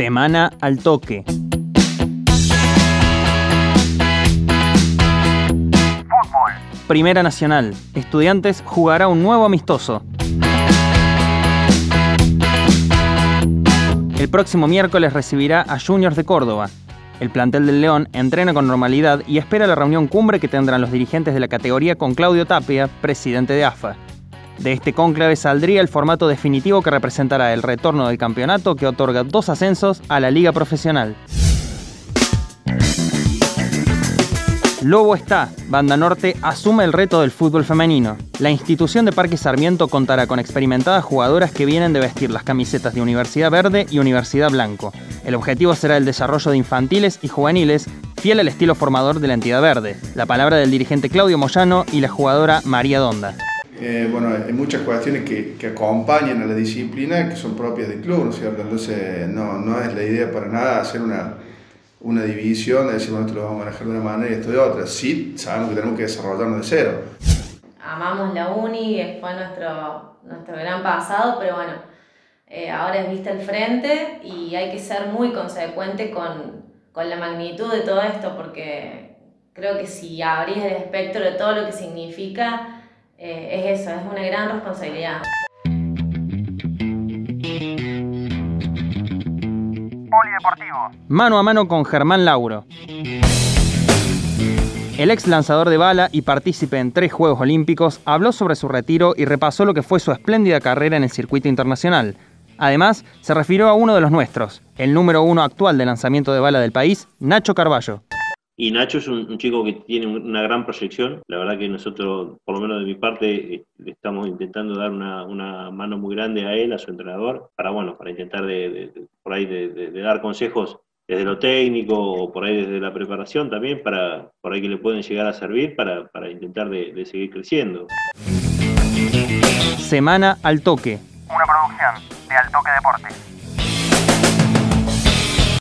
Semana al toque. Fútbol. Primera Nacional. Estudiantes jugará un nuevo amistoso. El próximo miércoles recibirá a Juniors de Córdoba. El plantel del León entrena con normalidad y espera la reunión cumbre que tendrán los dirigentes de la categoría con Claudio Tapia, presidente de AFA. De este cónclave saldría el formato definitivo que representará el retorno del campeonato que otorga dos ascensos a la liga profesional. Lobo está, Banda Norte asume el reto del fútbol femenino. La institución de Parque Sarmiento contará con experimentadas jugadoras que vienen de vestir las camisetas de Universidad Verde y Universidad Blanco. El objetivo será el desarrollo de infantiles y juveniles, fiel al estilo formador de la entidad verde. La palabra del dirigente Claudio Moyano y la jugadora María Donda. Eh, bueno, hay muchas cuestiones que, que, acompañan a la disciplina que son propias del club, ¿no es cierto? Entonces, no, no es la idea para nada hacer una, una división, de decir, bueno, esto lo vamos a manejar de una manera y esto de otra. Sí, sabemos que tenemos que desarrollarnos de cero. Amamos la uni, fue nuestro, nuestro gran pasado, pero bueno, eh, ahora es vista el frente y hay que ser muy consecuente con, con la magnitud de todo esto, porque creo que si abrís el espectro de todo lo que significa, eh, es eso, es una gran responsabilidad. Polideportivo. Mano a mano con Germán Lauro. El ex lanzador de bala y partícipe en tres Juegos Olímpicos habló sobre su retiro y repasó lo que fue su espléndida carrera en el circuito internacional. Además, se refirió a uno de los nuestros, el número uno actual de lanzamiento de bala del país, Nacho Carballo. Y Nacho es un, un, chico que tiene una gran proyección. La verdad que nosotros, por lo menos de mi parte, eh, le estamos intentando dar una, una, mano muy grande a él, a su entrenador, para bueno, para intentar de, de, de por ahí de, de, dar consejos desde lo técnico o por ahí desde la preparación también, para por ahí que le pueden llegar a servir para, para intentar de seguir creciendo. Semana al toque. Una producción de Al Toque Deportes.